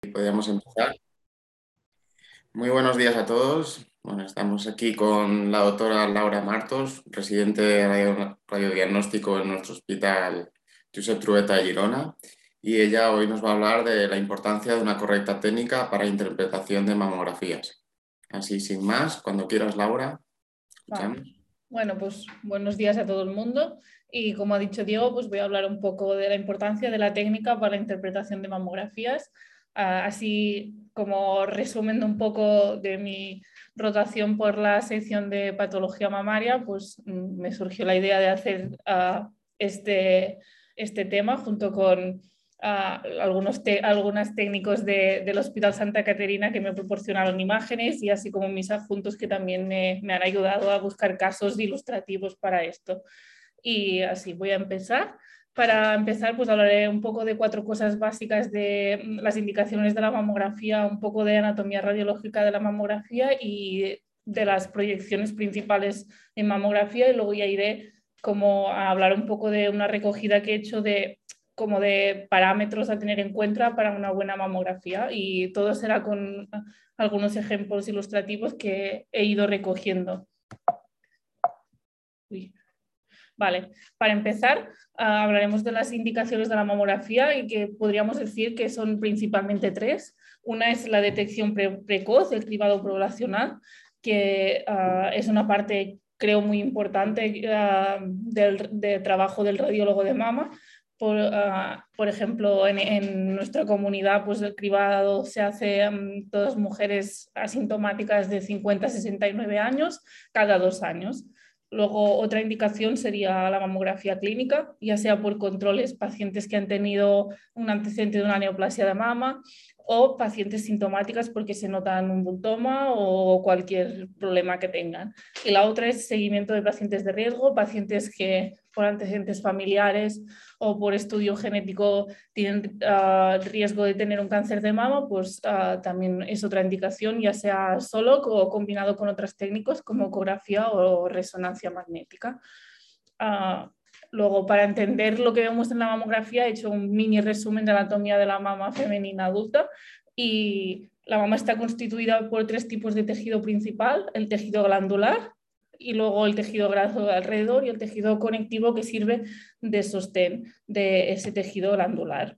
podríamos empezar. Muy buenos días a todos. Bueno, estamos aquí con la doctora Laura Martos, residente de radiodiagnóstico en nuestro hospital Josep Trueta de Girona. Y ella hoy nos va a hablar de la importancia de una correcta técnica para interpretación de mamografías. Así, sin más, cuando quieras, Laura. Bueno, pues buenos días a todo el mundo. Y como ha dicho Diego, pues voy a hablar un poco de la importancia de la técnica para la interpretación de mamografías así como resumen un poco de mi rotación por la sección de patología mamaria, pues mm, me surgió la idea de hacer ah, este, este tema junto con ah, algunos, algunos técnicos del Hospital Santa Caterina que me proporcionaron imágenes y así como mis adjuntos que también me, me han ayudado a buscar casos ilustrativos para esto. Y así voy a empezar. Para empezar, pues hablaré un poco de cuatro cosas básicas de mm, las indicaciones de la mamografía, un poco de anatomía radiológica de la mamografía y de las proyecciones principales en mamografía. Y luego ya iré como a hablar un poco de una recogida que he hecho de como de parámetros a tener en cuenta para una buena mamografía. Y todo será con algunos ejemplos ilustrativos que he ido recogiendo. Vale, para empezar, ah, hablaremos de las indicaciones de la mamografía y que podríamos decir que son principalmente tres. Una es la detección precoz del cribado poblacional, que ah, es una parte, creo, muy importante uh, del, trabajo del radiólogo de mama. Por, por ejemplo, en, nuestra comunidad, pues el cribado se hace en todas mujeres asintomáticas de 50 a 69 años cada dos años. Luego, otra indicación sería la mamografía clínica, ya sea por controles pacientes que han tenido un antecedente de una neoplasia de mama o pacientes sintomáticas porque se notan un bultoma o cualquier problema que tengan. Y la otra es seguimiento de pacientes de riesgo, pacientes que por antecedentes familiares o por estudio genético tienen uh, riesgo de tener un cáncer de mama, pues uh, también es otra indicación, ya sea solo o combinado con otras técnicas como ecografía o resonancia magnética. Uh, luego, para entender lo que vemos en la mamografía, he hecho un mini resumen de anatomía de la mama femenina adulta y la mama está constituida por tres tipos de tejido principal, el tejido glandular, y luego el tejido graso alrededor y el tejido conectivo que sirve de sostén de ese tejido glandular.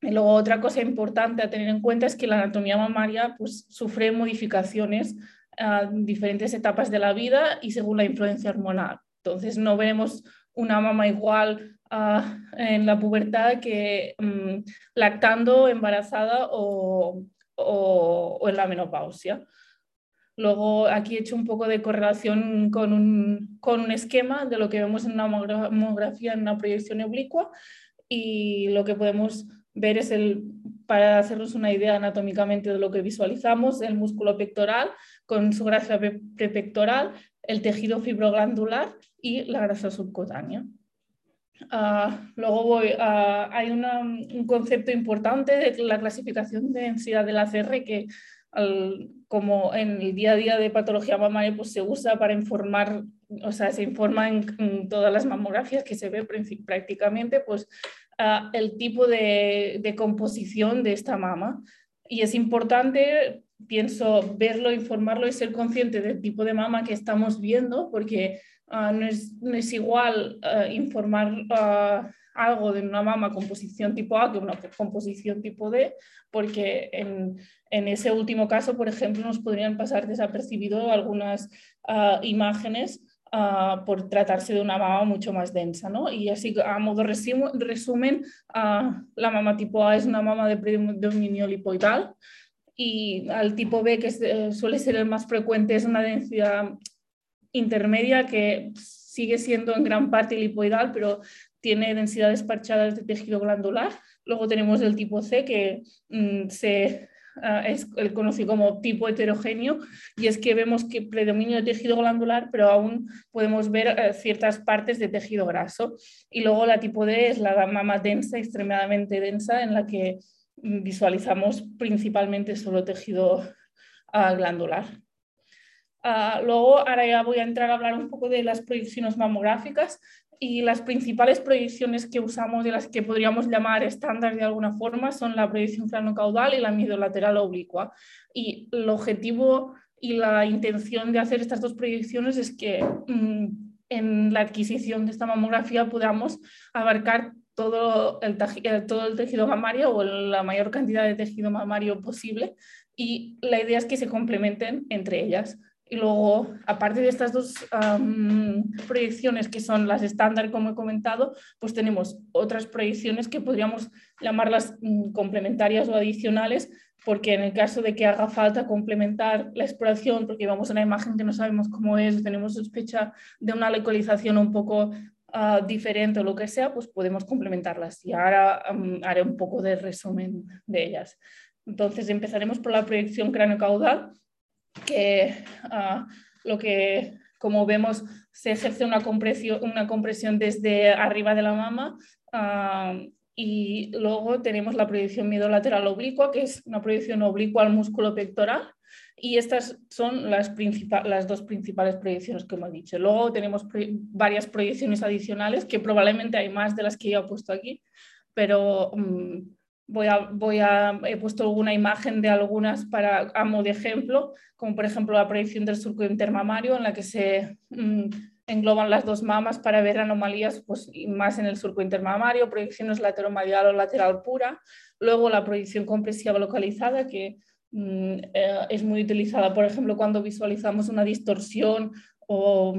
Y luego otra cosa importante a tener en cuenta es que la anatomía mamaria pues, sufre modificaciones a diferentes etapas de la vida y según la influencia hormonal. Entonces no veremos una mama igual uh, en la pubertad que um, lactando, embarazada o, o en la menopausia. Luego aquí he hecho un poco de correlación con un, con un esquema de lo que vemos en una mamografía en una proyección oblicua y lo que podemos ver es el, para hacernos una idea anatómicamente de lo que visualizamos, el músculo pectoral con su grasa prepectoral, el tejido fibroglandular y la grasa subcutánea. Uh, luego voy, uh, hay una, un concepto importante de la clasificación de densidad del ACR que como en el día a día de patología mamaria pues se usa para informar, o sea, se informa en, todas las mamografías que se ve prácticamente pues el tipo de, de, composición de esta mama. Y es importante, pienso, verlo, informarlo y ser consciente del tipo de mama que estamos viendo, porque uh, no, es, no, es, igual uh, informar algo de una mama composición tipo A que una composición tipo D, porque en, en ese último caso, por ejemplo, nos podrían pasar desapercibido algunas uh, imágenes por tratarse de una mama mucho más densa. ¿no? Y así, a modo resumen, uh, la mama tipo A es una mama de predominio lipoidal y al tipo B, que eh, suele ser el más frecuente, es una densidad intermedia que sigue siendo en gran parte lipoidal, pero tiene densidades parchadas de tejido glandular. Luego tenemos el tipo C, que mm, se Ah, es el conocido como tipo heterogéneo, y es que vemos que predomina el tejido glandular, pero aún podemos ver eh, ciertas partes de tejido graso. Y luego la tipo D es la mama densa, extremadamente densa, en la que visualizamos principalmente solo tejido ah, glandular. Ah, luego, ahora ya voy a entrar a hablar un poco de las proyecciones mamográficas y las principales proyecciones que usamos y las que podríamos llamar estándar de alguna forma son la proyección cranocaudal y la lateral oblicua. Y el objetivo y la intención de hacer estas dos proyecciones es que mm, en la adquisición de esta mamografía podamos abarcar eh, todo el tejido mamario o la mayor cantidad de tejido mamario posible y la idea es que se complementen entre ellas. Y luego, aparte de estas dos proyecciones que son las estándar, como he comentado, pues tenemos otras proyecciones que podríamos llamarlas mm, complementarias o adicionales, porque en el caso de que haga falta complementar la exploración, porque vamos a una imagen que no sabemos cómo es, tenemos sospecha de una localización un poco ah, diferente o lo que sea, pues podemos complementarlas. Y ahora haré un poco de resumen de ellas. Entonces empezaremos por la proyección cráneo-caudal que ah, lo que, como vemos, se ejerce una compresión, una compresión desde arriba de la mama ah, y luego tenemos la proyección lateral oblicua, que es una proyección oblicua al músculo pectoral y estas son las, las dos principales proyecciones que hemos dicho. Luego tenemos varias proyecciones adicionales, que probablemente hay más de las que yo he puesto aquí, pero... Mm, he puesto alguna imagen de algunas para, a modo de ejemplo, como por ejemplo la proyección del surco intermamario en la que se mm, engloban las dos mamas para ver anomalías pues, más en el surco intermamario, proyecciones lateromedial o lateral pura, luego la proyección compresiva localizada que mm, eh, es muy utilizada, por ejemplo, cuando visualizamos una distorsión o,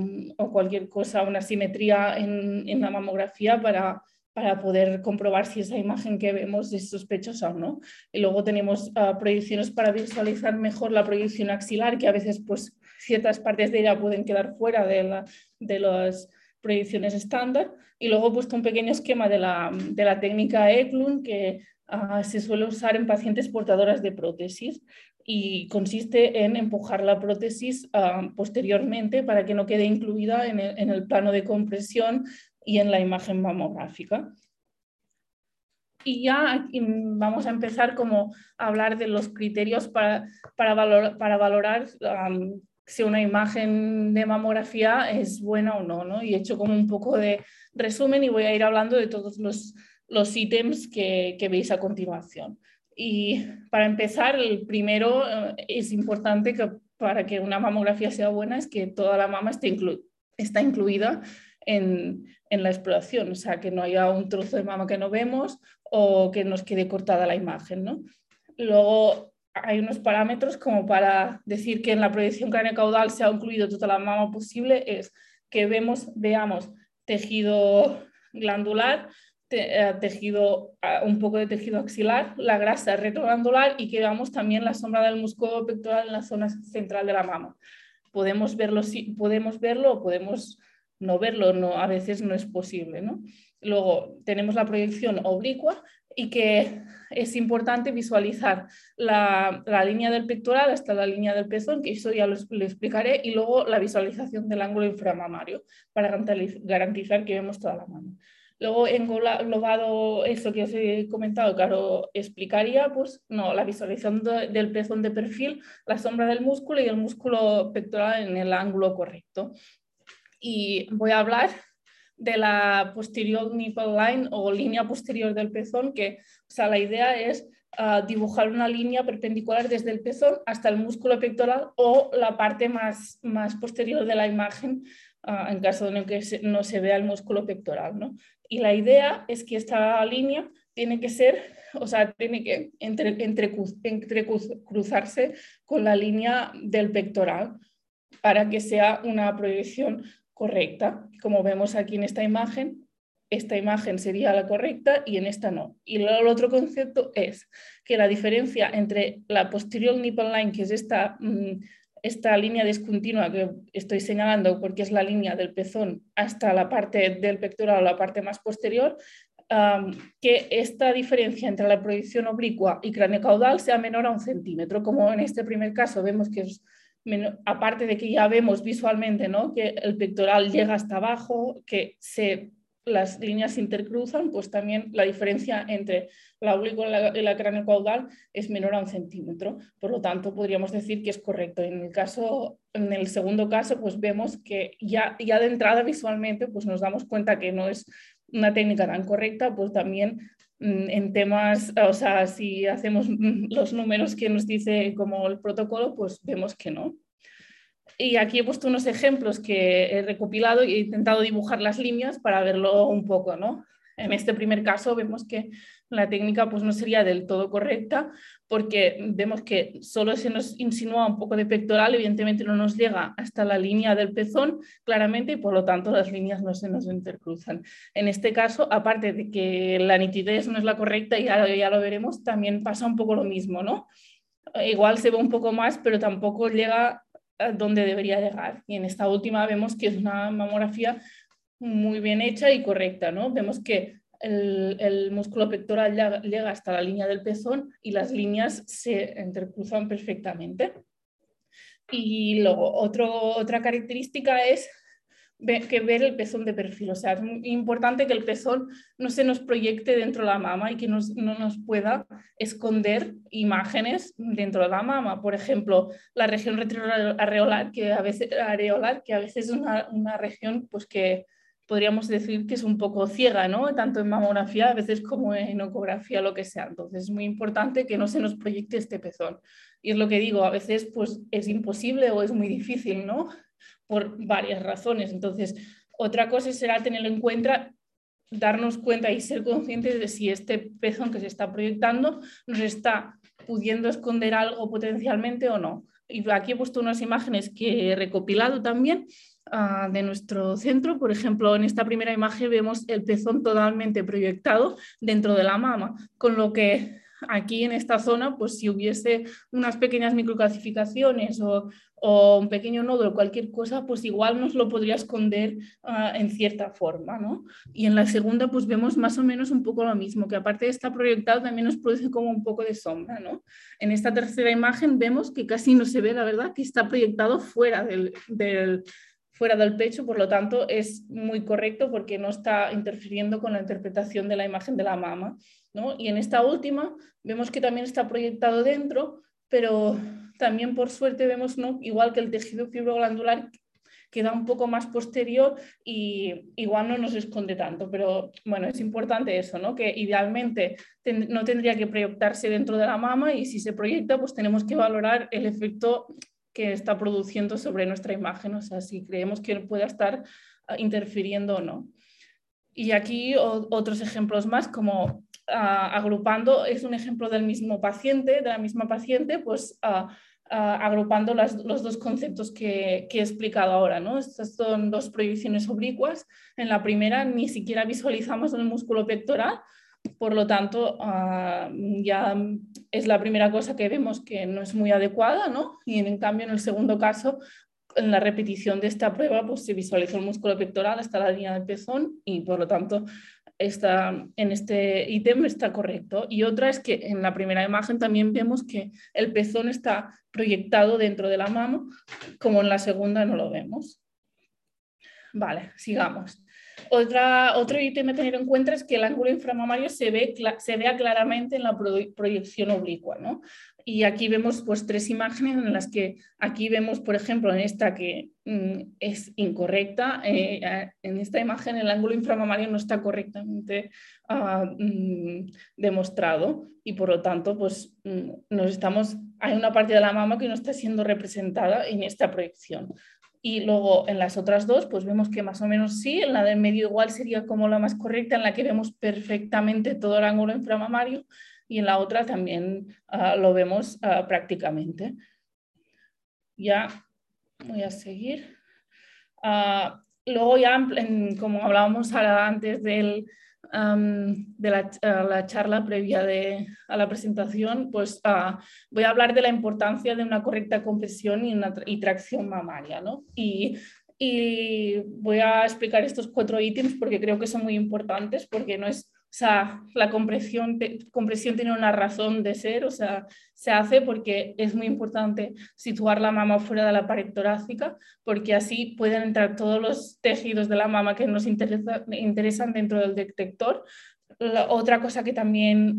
cualquier cosa, una simetría en la mamografía para para poder comprobar si esa imagen que vemos es sospechosa o no. Y luego tenemos ah, proyecciones para visualizar mejor la proyección axilar, que a veces pues, ciertas partes de ella pueden quedar fuera de, la, de las proyecciones estándar. Y luego he puesto un pequeño esquema de la, de la técnica Eklund que ah, se suele usar en pacientes portadoras de prótesis y consiste en empujar la prótesis ah, posteriormente para que no quede incluida en el, en el plano de compresión y en la imagen mamográfica. Y ya vamos a empezar como a hablar de los criterios para, para, para valorar si una imagen de mamografía es buena o no, no, Y he hecho como un poco de resumen y voy a ir hablando de todos los, los ítems que, que veis a continuación. Y para empezar, el primero eh, es importante que para que una mamografía sea buena es que toda la mama esté está incluida en, la exploración, o sea, que no haya un trozo de mama que no vemos o que nos quede cortada la imagen. ¿no? Luego hay unos parámetros como para decir que en la proyección craneocaudal se ha incluido toda la mama posible, es que vemos, veamos tejido glandular, eh, tejido, ah, un poco de tejido axilar, la grasa retroglandular y que veamos también la sombra del músculo pectoral en la zona central de la mama. Podemos verlo, podemos verlo podemos no verlo, no, a veces no es posible. ¿no? Luego tenemos la proyección oblicua y que es importante visualizar la, línea del pectoral hasta la línea del pezón, que eso ya lo, explicaré, y luego la visualización del ángulo inframamario para garantizar que vemos toda la mano. Luego, englobado eso que os he comentado, claro, explicaría pues, no, la visualización del pezón de perfil, la sombra del músculo y el músculo pectoral en el ángulo correcto y voy a hablar de la posterior nipple line o línea posterior del pezón, que o sea, la idea es ah, dibujar una línea perpendicular desde el pezón hasta el músculo pectoral o la parte más, más posterior de la imagen ah, en caso de que no se vea el músculo pectoral. ¿no? Y la idea es que esta línea tiene que ser, o sea, tiene que entre, entre cruzarse con la línea del pectoral para que sea una proyección correcta. Como vemos aquí en esta imagen, esta imagen sería la correcta y en esta no. Y el otro concepto es que la diferencia entre la posterior nipple line, que es esta, mm, esta línea discontinua que estoy señalando porque es la línea del pezón hasta la parte del pectoral o la parte más posterior, que esta diferencia entre la proyección oblicua y craneocaudal sea menor a un centímetro, como en este primer caso vemos que es aparte de que ya vemos visualmente ¿no? que el pectoral llega hasta abajo, que se las líneas se intercruzan, pues también la diferencia entre la oblicuo y la, cráneo caudal es menor a un centímetro. Por lo tanto, podríamos decir que es correcto. En el, caso, en el segundo caso, pues vemos que ya, ya de entrada visualmente pues nos damos cuenta que no es una técnica tan correcta, pues también en temas, o sea, si hacemos los números que nos dice como el protocolo, pues vemos que no. Y aquí he puesto unos ejemplos que he recopilado y he intentado dibujar las líneas para verlo un poco, ¿no? En este primer caso vemos que la técnica pues, no sería del todo correcta porque vemos que solo se nos insinúa un poco de pectoral, evidentemente no nos llega hasta la línea del pezón claramente y por lo tanto las líneas no se nos intercruzan. En este caso, aparte de que la nitidez no es la correcta y ya, ya lo veremos, también pasa un poco lo mismo, ¿no? Igual se ve un poco más, pero tampoco llega donde debería llegar. Y en esta última vemos que es una mamografía muy bien hecha y correcta, ¿no? Vemos que el, músculo pectoral llega hasta la línea del pezón y las líneas se intercruzan perfectamente. Y luego otra característica es que ver el pezón de perfil. O sea, es importante que el pezón no se nos proyecte dentro de la mama y que no nos pueda esconder imágenes dentro de la mama. Por ejemplo, la región retroareolar, que a veces, areolar, que a veces es una, una, región pues, que podríamos decir que es un poco ciega, ¿no? tanto en mamografía a veces como en ecografía, lo que sea. Entonces es muy importante que no se nos proyecte este pezón. Y es lo que digo, a veces pues, es imposible o es muy difícil, ¿no? por varias razones. Entonces, otra cosa será tenerlo en cuenta, darnos cuenta y ser conscientes de si este pezón que se está proyectando nos está pudiendo esconder algo potencialmente o no. Y aquí he puesto unas imágenes que he recopilado también ah, de nuestro centro. Por ejemplo, en esta primera imagen vemos el pezón totalmente proyectado dentro de la mama, con lo que aquí en esta zona, pues si hubiese unas pequeñas microcalcificaciones o, un pequeño nódulo, cualquier cosa, pues igual nos lo podría esconder ah, en cierta forma, ¿no? Y en la segunda, pues vemos más o menos un poco lo mismo, que aparte de estar proyectado, también nos produce como un poco de sombra, ¿no? En esta tercera imagen vemos que casi no se ve, la verdad, que está proyectado fuera del, fuera del pecho, por lo tanto es muy correcto porque no está interfiriendo con la interpretación de la imagen de la mama. Y en esta última vemos que también está proyectado dentro, pero también por suerte vemos, ¿no? igual que el tejido fibroglandular queda un poco más posterior y igual no nos esconde tanto, pero bueno, es importante eso, ¿no? que idealmente no tendría que proyectarse dentro de la mama y si se proyecta, pues tenemos que valorar el efecto que está produciendo sobre nuestra imagen, o sea, si creemos que pueda estar ah, interfiriendo o no. Y aquí otros ejemplos más, como agrupando, es un ejemplo del mismo paciente, de la misma paciente, pues agrupando los dos conceptos que, he explicado ahora. ¿no? Estas son dos proyecciones oblicuas. En la primera ni siquiera visualizamos el músculo pectoral, por lo tanto, ya es la primera cosa que vemos que no es muy adecuada, ¿no? Y en, cambio, en el segundo caso, en la repetición de esta prueba, pues se visualizó el músculo pectoral hasta la línea del pezón y por lo tanto está, en este ítem está correcto. Y otra es que en la primera imagen también vemos que el pezón está proyectado dentro de la mano, como en la segunda no lo vemos. Vale, sigamos. Otra, otro ítem a tener en cuenta es que el ángulo inframamario se, ve, se vea claramente en la proyección oblicua. ¿no? Y aquí vemos pues, tres imágenes en las que aquí vemos, por ejemplo, en esta que mm, es incorrecta, eh, en esta imagen el ángulo inframamario no está correctamente ah, mm, demostrado y por lo tanto pues, mm, nos estamos, hay una parte de la mama que no está siendo representada en esta proyección. Y luego en las otras dos, pues vemos que más o menos sí, en la del medio igual sería como la más correcta, en la que vemos perfectamente todo el ángulo inframamario, y en la otra también ah, lo vemos ah, prácticamente. Ya voy a seguir. Ah, luego ya, como hablábamos antes del, de la, charla previa de, a la presentación, pues voy a hablar de la importancia de una correcta compresión y, una, y tracción mamaria. ¿no? Y, y voy a explicar estos cuatro ítems porque creo que son muy importantes, porque no es O sea, la compresión, compresión tiene una razón de ser, o sea, se hace porque es muy importante situar la mama fuera de la pared torácica, porque así pueden entrar todos los tejidos de la mama que nos interesan dentro del detector. otra cosa que también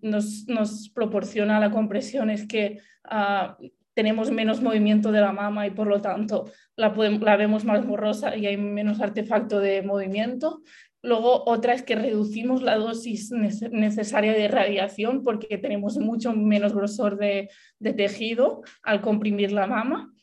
nos, nos, proporciona la compresión es que uh, tenemos menos movimiento de la mama y por lo tanto la, la, vemos más borrosa y hay menos artefacto de movimiento. Luego, otra es que reducimos la dosis necesaria de radiación porque tenemos mucho menos grosor de, tejido al comprimir la mama.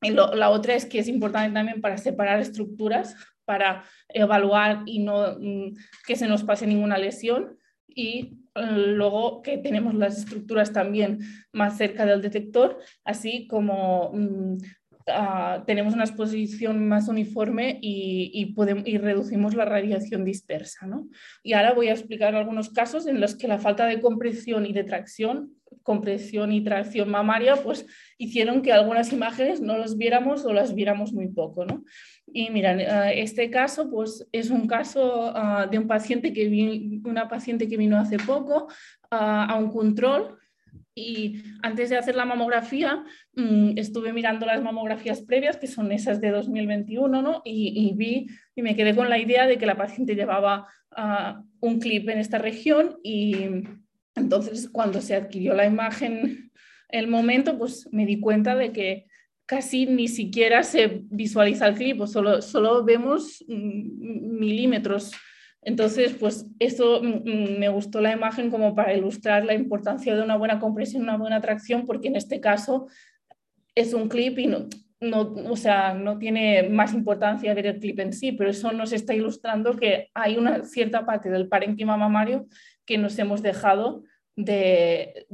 Y la otra es que es importante también para separar estructuras, para evaluar y no mm, que se nos pase ninguna lesión. Y eh, luego que tenemos las estructuras también más cerca del detector, así como Ah, tenemos una exposición más uniforme y, podemos, y, reducimos la radiación dispersa. ¿no? Y ahora voy a explicar algunos casos en los que la falta de compresión y de tracción, compresión y tracción mamaria, pues hicieron que algunas imágenes no las viéramos o las viéramos muy poco. ¿no? Y miren, ah, este caso pues, es un caso ah, de un paciente que vino, una paciente que vino hace poco a un control y antes de hacer la mamografía, mm, estuve mirando las mamografías previas, que son esas de 2021, ¿no? y, vi y me quedé con la idea de que la paciente llevaba ah, un clip en esta región y entonces cuando se adquirió la imagen, el momento, pues me di cuenta de que casi ni siquiera se visualiza el clip, o solo, solo vemos mm, milímetros entonces, pues eso mm, mm, me gustó la imagen como para ilustrar la importancia de una buena compresión, una buena tracción, porque en este caso es un clip y no, o sea, no tiene más importancia ver el clip en sí, pero eso nos está ilustrando que hay una cierta parte del parénquima mamario que nos hemos dejado de,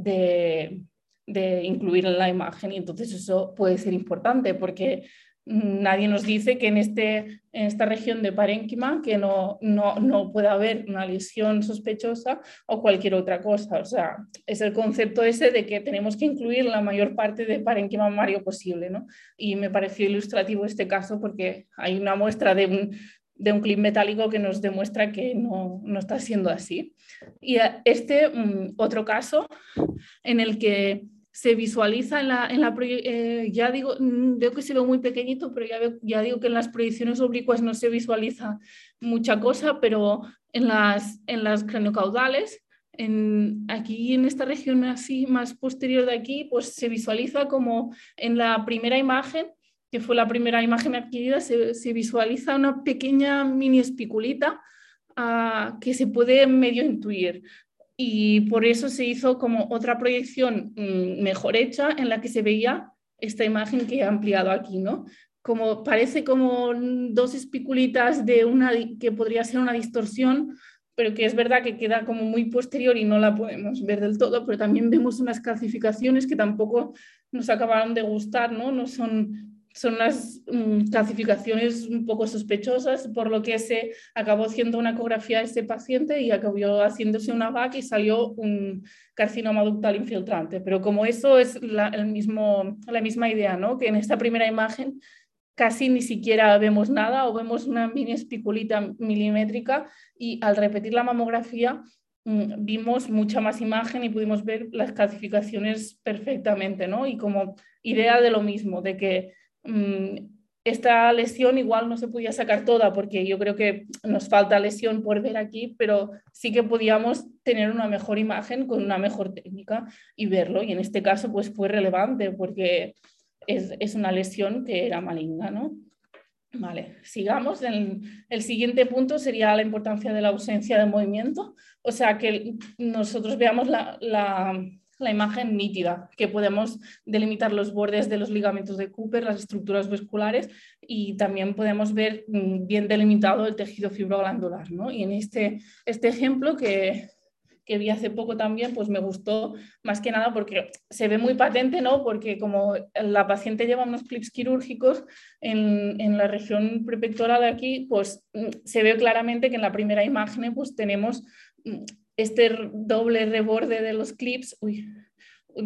de incluir en la imagen. Y entonces eso puede ser importante porque nadie nos dice que en, este, en esta región de parénquima que no, no, no puede haber una lesión sospechosa o cualquier otra cosa. O sea, es el concepto ese de que tenemos que incluir la mayor parte de parénquima mamario posible. ¿no? Y me pareció ilustrativo este caso porque hay una muestra de un, de un clip metálico que nos demuestra que no, no está siendo así. Y este mm, otro caso en el que se visualiza en la, en la eh, ya digo, mm, veo que se ve muy pequeñito, pero ya, ya digo que en las proyecciones oblicuas no se visualiza mucha cosa, pero en las, en las craniocaudales, en, aquí en esta región así más posterior de aquí, pues se visualiza como en la primera imagen, que fue la primera imagen adquirida, se, se visualiza una pequeña mini espiculita uh, que se puede medio intuir y por eso se hizo como otra proyección mm, mejor hecha en la que se veía esta imagen que he ampliado aquí, ¿no? Como parece como dos espiculitas de una que podría ser una distorsión, pero que es verdad que queda como muy posterior y no la podemos ver del todo, pero también vemos unas calcificaciones que tampoco nos acabaron de gustar, ¿no? No son son unas mm, clasificaciones un poco sospechosas, por lo que se acabó haciendo una ecografía a ese paciente y acabó haciéndose una VAC y salió un carcinoma ductal infiltrante. Pero como eso es la, el mismo, la misma idea, ¿no? que en esta primera imagen casi ni siquiera vemos nada o vemos una mini espiculita milimétrica y al repetir la mamografía mm, vimos mucha más imagen y pudimos ver las clasificaciones perfectamente, ¿no? Y como idea de lo mismo, de que esta lesión igual no se podía sacar toda porque yo creo que nos falta lesión por ver aquí, pero sí que podíamos tener una mejor imagen con una mejor técnica y verlo. Y en este caso pues fue relevante porque es, una lesión que era maligna, ¿no? Vale, sigamos. El, siguiente punto sería la importancia de la ausencia de movimiento, o sea, que nosotros veamos la imagen nítida, que podemos delimitar los bordes de los ligamentos de Cooper, las estructuras vasculares y también podemos ver mm, bien delimitado el tejido fibroglandular. ¿no? Y en este, este ejemplo que, que vi hace poco también, pues me gustó más que nada porque se ve muy patente, ¿no? Porque como la paciente lleva unos clips quirúrgicos en, en la región prepectoral aquí, pues mm, se ve claramente que en la primera imagen pues tenemos mm, este doble reborde de los clips,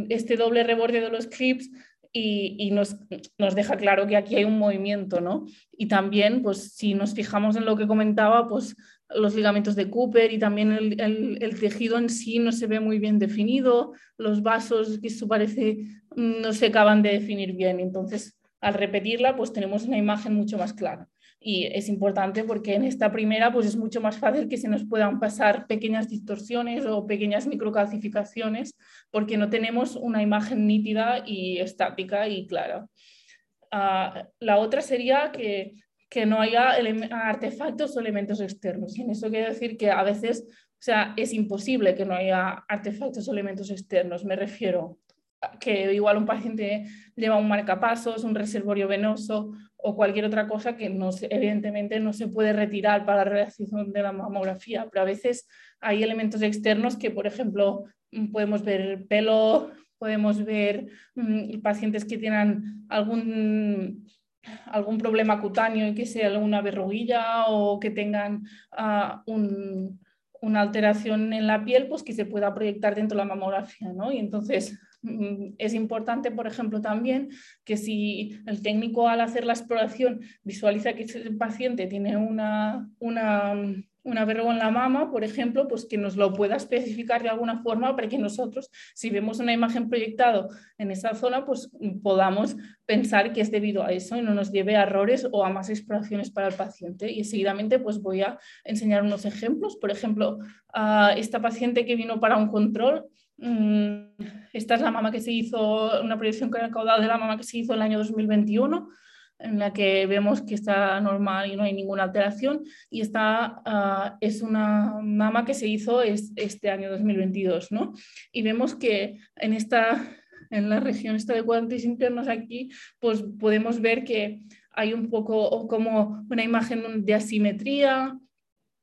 este doble reborde de los clips y, nos, nos, deja claro que aquí hay un movimiento, ¿no? Y también, pues si nos fijamos en lo que comentaba, pues los ligamentos de Cooper y también el, tejido en sí no se ve muy bien definido, los vasos que eso parece no se acaban de definir bien. Entonces, al repetirla, pues tenemos una imagen mucho más clara. Y es importante porque en esta primera pues es mucho más fácil que se nos puedan pasar pequeñas distorsiones o pequeñas microcalcificaciones porque no tenemos una imagen nítida y estática y clara. Ah, la otra sería que, que no haya artefactos o elementos externos. Y en eso quiere decir que a veces o sea, es imposible que no haya artefactos o elementos externos. Me refiero a que igual un paciente lleva un marcapasos, un reservorio venoso o cualquier otra cosa que evidentemente no se puede retirar para la realización de la mamografía, pero a veces hay elementos externos que, por ejemplo, mm, podemos ver pelo, podemos ver mm, pacientes que tienen algún, algún problema cutáneo y que sea alguna verruguilla o que tengan ah, una alteración en la piel, pues que se pueda proyectar dentro de la mamografía, ¿no? Y entonces es importante, por ejemplo, también que si el técnico al hacer la exploración visualiza que el paciente tiene una, una, una verruga en la mama, por ejemplo, pues que nos lo pueda especificar de alguna forma para que nosotros, si vemos una imagen proyectada en esa zona, pues podamos pensar que es debido a eso y no nos lleve a errores o a más exploraciones para el paciente. Y seguidamente pues voy a enseñar unos ejemplos. Por ejemplo, a esta paciente que vino para un control, Mm, esta es la mama que se hizo, una proyección caudal de la mama que se hizo el año 2021, en la que vemos que está normal y no hay ninguna alteración. Y esta ah, es una mama que se hizo este año 2022, ¿no? Y vemos que en esta, en la región esta de cuadrantes internos aquí, pues podemos ver que hay un poco como una imagen de asimetría,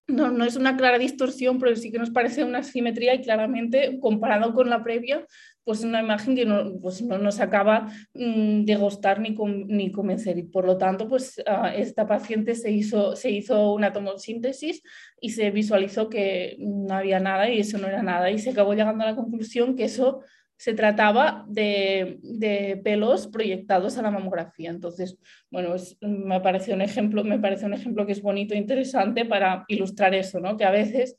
no, no, es una clara distorsión, pero sí que nos parece una simetría y claramente comparado con la previa, pues una imagen que no, pues no nos acaba mm, de gustar ni, ni convencer. Por lo tanto, pues esta paciente se hizo, se hizo una tomosíntesis y se visualizó que no había nada y eso no era nada. Y se acabó llegando a la conclusión que eso se trataba de, pelos proyectados a la mamografía. Entonces, bueno, me parece un ejemplo, me parece un ejemplo que es bonito e interesante para ilustrar eso, ¿no? Que a veces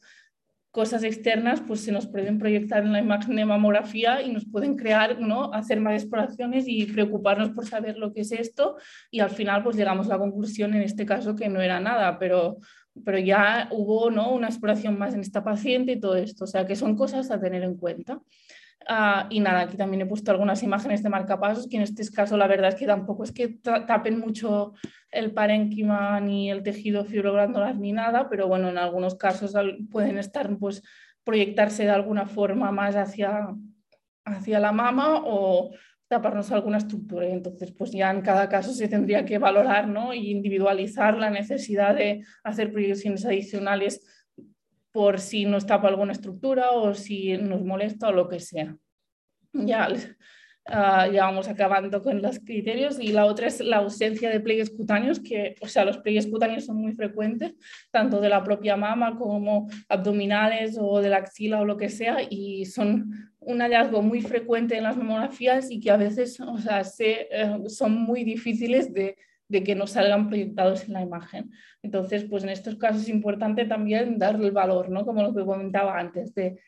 cosas externas pues se nos pueden proyectar en la imagen de mamografía y nos pueden crear, ¿no? hacer más exploraciones y preocuparnos por saber lo que es esto y al final pues llegamos a la conclusión en este caso que no era nada, pero, pero ya hubo ¿no? una exploración más en esta paciente y todo esto, o sea que son cosas a tener en cuenta. Ah, y nada, aquí también he puesto algunas imágenes de marcapasos, que en este caso la verdad es que tampoco es que tapen mucho el parénquima ni el tejido fibroglandular ni nada, pero bueno, en algunos casos pueden estar, pues, proyectarse de alguna forma más hacia, hacia la mama o taparnos alguna estructura. Y entonces, pues ya en cada caso se tendría que valorar ¿no? y individualizar la necesidad de hacer proyecciones adicionales por si nos tapa alguna estructura o si nos molesta o lo que sea. Ya, ah, ya vamos acabando con los criterios y la otra es la ausencia de pliegues cutáneos, que, o sea, los pliegues cutáneos son muy frecuentes, tanto de la propia mama como abdominales o de la axila o lo que sea, y son un hallazgo muy frecuente en las mamografías y que a veces o sea, se, eh, son muy difíciles de de que no salgan proyectados en la imagen. Entonces, pues en estos casos es importante también darle el valor, ¿no? Como lo que comentaba antes, de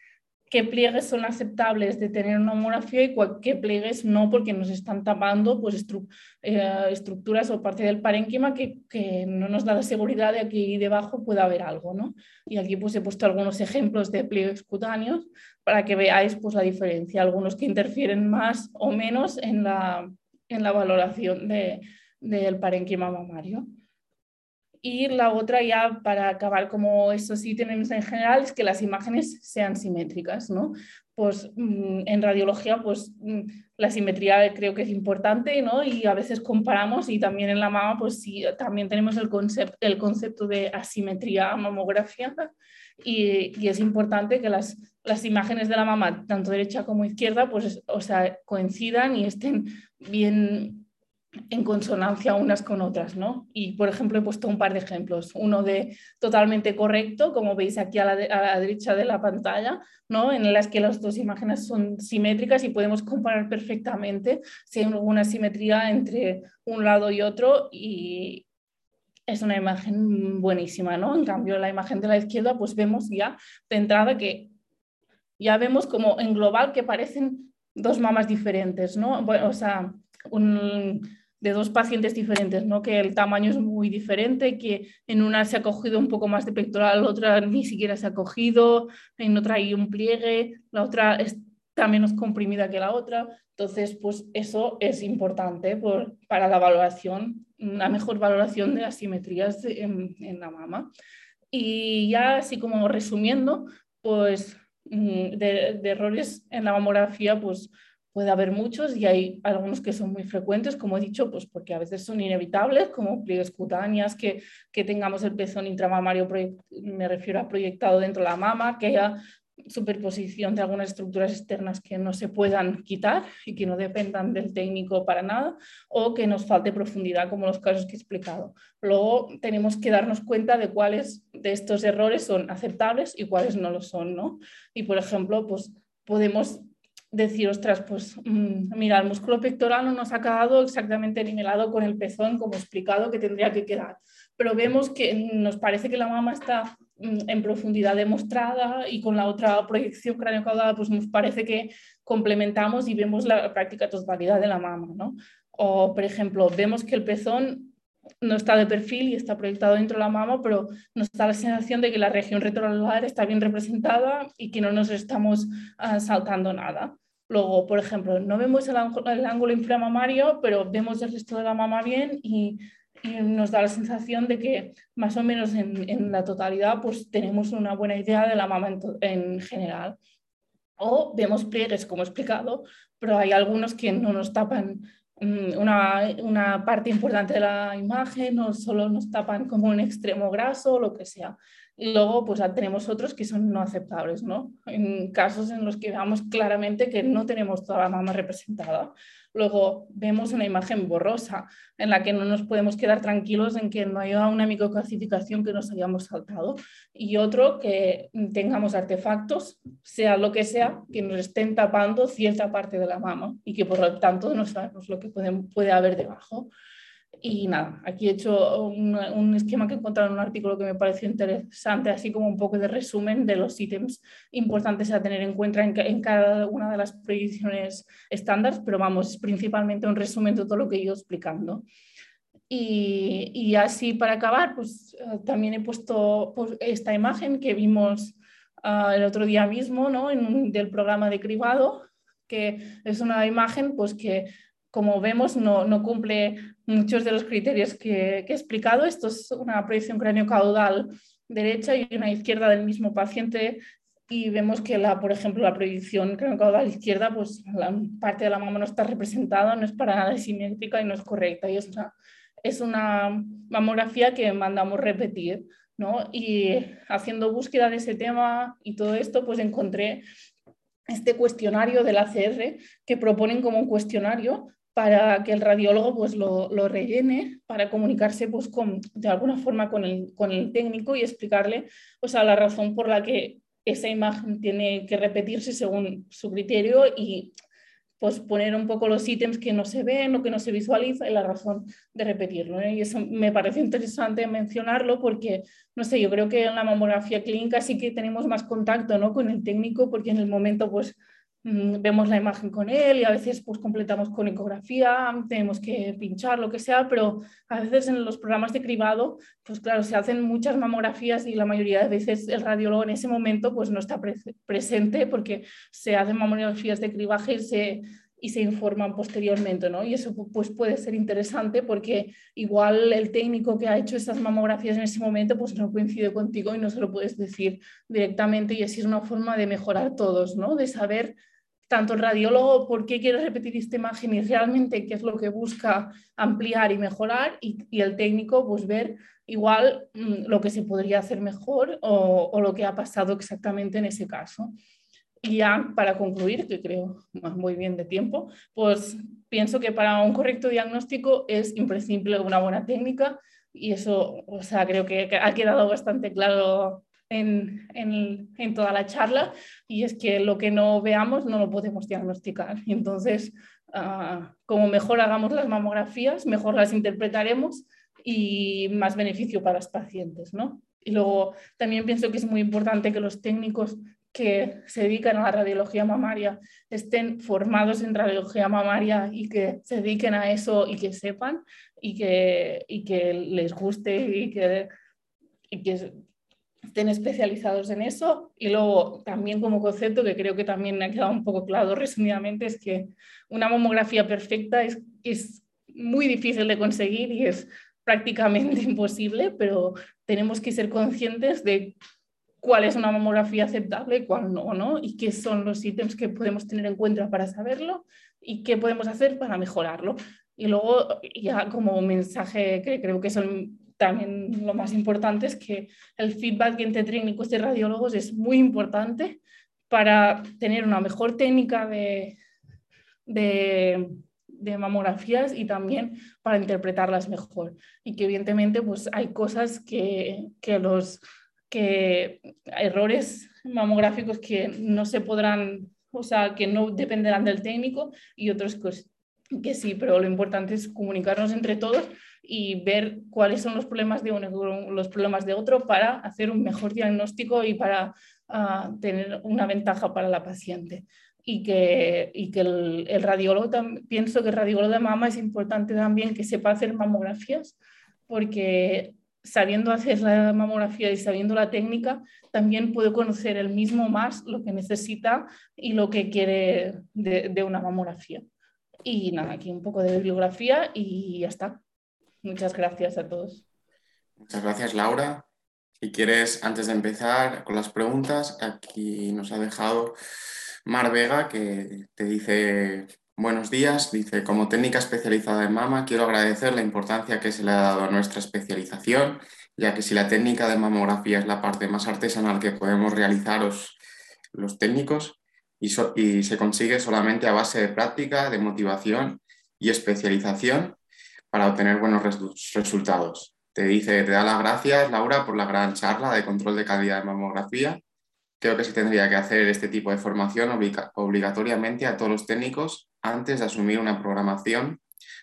qué pliegues son aceptables de tener una mamografía y qué pliegues no, porque nos están tapando pues, eh, estructuras o parte del parénquima que, que, no nos da la seguridad de que aquí debajo pueda haber algo. ¿no? Y aquí pues, he puesto algunos ejemplos de pliegues cutáneos para que veáis pues, la diferencia, algunos que interfieren más o menos en la, en la valoración de, del parénquima mamario. Y la otra ya para acabar como eso sí tenemos en general es que las imágenes sean simétricas, ¿no? Pues mm, en radiología pues mm, la simetría creo que es importante, ¿no? Y a veces comparamos y también en la mama pues sí, también tenemos el, concepto, el concepto de asimetría mamografía y, y, es importante que las, las imágenes de la mama, tanto derecha como izquierda, pues o sea, coincidan y estén bien en consonancia unas con otras, ¿no? Y, por ejemplo, he puesto un par de ejemplos. Uno de totalmente correcto, como veis aquí a la, derecha de la pantalla, ¿no? En las que las dos imágenes son simétricas y podemos comparar perfectamente si hay alguna simetría entre un lado y otro y es una imagen buenísima, ¿no? En cambio, la imagen de la izquierda, pues vemos ya de entrada que ya vemos como en global que parecen dos mamas diferentes, ¿no? o sea, de dos pacientes diferentes, ¿no? Que el tamaño es muy diferente, que en una se ha cogido un poco más de pectoral, la otra ni siquiera se ha cogido, en otra hay un pliegue, la otra está menos comprimida que la otra. Entonces, pues eso es importante para la valoración, una mejor valoración de las simetrías en, en la mama. Y ya así como resumiendo, pues Mm, de, errores en la mamografía, pues puede haber muchos y hay algunos que son muy frecuentes, como he dicho, pues porque a veces son inevitables, como pliegues cutáneas, que, que tengamos el pezón intramamario, me refiero a proyectado dentro de la mama, que haya superposición de algunas estructuras externas que no se puedan quitar y que no dependan del técnico para nada o que nos falte profundidad como los casos que he explicado. Luego tenemos que darnos cuenta de cuáles de estos errores son aceptables y cuáles no lo son, ¿no? Y por ejemplo, pues podemos decir, ostras, pues mm, mira, el músculo pectoral no nos ha quedado exactamente nivelado con el pezón como explicado que tendría que quedar, pero vemos que nos parece que la mama está Mm, en profundidad demostrada y con la otra proyección cráneo-caudal pues nos parece que complementamos y vemos la práctica totalidad de la mama. ¿no? O, por ejemplo, vemos que el pezón no está de perfil y está proyectado dentro de la mama, pero nos da la sensación de que la región retroanular está bien representada y que no nos estamos ah, saltando nada. Luego, por ejemplo, no vemos el, el ángulo inframamario, pero vemos el resto de la mama bien y y nos da la sensación de que más o menos en, la totalidad pues tenemos una buena idea de la mama en, general. O vemos pliegues, como he explicado, pero hay algunos que no nos tapan mm, una, una, parte importante de la imagen o solo nos tapan como un extremo graso o lo que sea. Luego pues tenemos otros que son no aceptables, ¿no? En casos en los que veamos claramente que no tenemos toda la mama representada. Luego vemos una imagen borrosa en la que no nos podemos quedar tranquilos en que no haya una microclasificación que nos hayamos saltado y otro que tengamos artefactos, sea lo que sea, que nos estén tapando cierta parte de la mama y que por lo tanto no sabemos lo que puede, puede haber debajo. Y nada, aquí he hecho un, esquema que he encontrado en un artículo que me pareció interesante, así como un poco de resumen de los ítems importantes a tener en cuenta en, cada una de las predicciones estándar, pero vamos, es principalmente un resumen de todo lo que he ido explicando. Y, y así para acabar, pues eh, también he puesto pues, esta imagen que vimos uh, el otro día mismo ¿no? en del programa de cribado, que es una imagen pues, que como vemos, no, no, cumple muchos de los criterios que, que, he explicado. Esto es una proyección cráneo-caudal derecha y una izquierda del mismo paciente y vemos que, la, por ejemplo, la proyección cráneo-caudal izquierda, pues la parte de la mama no está representada, no es para nada simétrica y no es correcta. Y es una, es una mamografía que mandamos repetir. ¿no? Y haciendo búsqueda de ese tema y todo esto, pues encontré este cuestionario del ACR que proponen como un cuestionario para que el radiólogo pues, lo, rellene para comunicarse pues, con, de alguna forma con el, con el técnico y explicarle o sea, la razón por la que esa imagen tiene que repetirse según su criterio y pues poner un poco los ítems que no se ven o que no se visualiza y la razón de repetirlo. Y eso me parece interesante mencionarlo porque, no sé, yo creo que en la mamografía clínica sí que tenemos más contacto ¿no? con el técnico porque en el momento pues vemos la imagen con él y a veces pues completamos con ecografía, tenemos que pinchar, lo que sea, pero a veces en los programas de cribado, pues claro, se hacen muchas mamografías y la mayoría de veces el radiólogo en ese momento pues no está presente porque se hacen mamografías de cribaje y se, y se informan posteriormente, ¿no? Y eso pues puede ser interesante porque igual el técnico que ha hecho estas mamografías en ese momento pues no coincide contigo y no se lo puedes decir directamente y así es una forma de mejorar todos, ¿no? De saber tanto el radiólogo por qué quiere repetir esta imagen y realmente qué es lo que busca ampliar y mejorar y, el técnico pues ver igual mm, lo que se podría hacer mejor o, o, lo que ha pasado exactamente en ese caso. Y ya para concluir, que creo muy bien de tiempo, pues pienso que para un correcto diagnóstico es imprescindible una buena técnica y eso, o sea, creo que ha quedado bastante claro en, toda la charla y es que lo que no veamos no lo podemos diagnosticar. entonces, ah, como mejor hagamos las mamografías, mejor las interpretaremos y más beneficio para los pacientes. ¿no? Y luego también pienso que es muy importante que los técnicos que se dedican a la radiología mamaria estén formados en radiología mamaria y que se dediquen a eso y que sepan y que, y que les guste y que, y que estén especializados en eso. Y luego también como concepto, que creo que también me ha quedado un poco claro resumidamente, es que una mamografía perfecta es, es muy difícil de conseguir y es prácticamente imposible, pero tenemos que ser conscientes de cuál es una mamografía aceptable cuál no, ¿no? Y qué son los ítems que podemos tener en cuenta para saberlo y qué podemos hacer para mejorarlo. Y luego, ya como mensaje que creo que son también lo más importante, es que el feedback entre técnicos y radiólogos es muy importante para tener una mejor técnica de, de, mamografías y también para interpretarlas mejor. Y que evidentemente pues, hay cosas que, que los que errores mamográficos que no se podrán, o sea, que no dependerán del técnico y otros que sí, pero lo importante es comunicarnos entre todos y ver cuáles son los problemas de uno los problemas de otro para hacer un mejor diagnóstico y para uh, tener una ventaja para la paciente. Y que, y que el, el radiólogo, pienso que el radiólogo de mama es importante también que sepa hacer mamografías, porque sabiendo hacer la mamografía y sabiendo la técnica, también puede conocer el mismo más lo que necesita y lo que quiere de, una mamografía. Y nada, aquí un poco de bibliografía y ya está. Muchas gracias a todos. Muchas gracias, Laura. Si quieres, antes de empezar con las preguntas, aquí nos ha dejado Mar Vega, que te dice Buenos días, dice, como técnica especializada en mama, quiero agradecer la importancia que se le ha dado a nuestra especialización, ya que si la técnica de mamografía es la parte más artesanal que podemos realizar los, técnicos y, y se consigue solamente a base de práctica, de motivación y especialización para obtener buenos resultados. Te dice, te da las gracias, Laura, por la gran charla de control de calidad de mamografía creo que se tendría que hacer este tipo de formación obligatoriamente a todos los técnicos antes de asumir una programación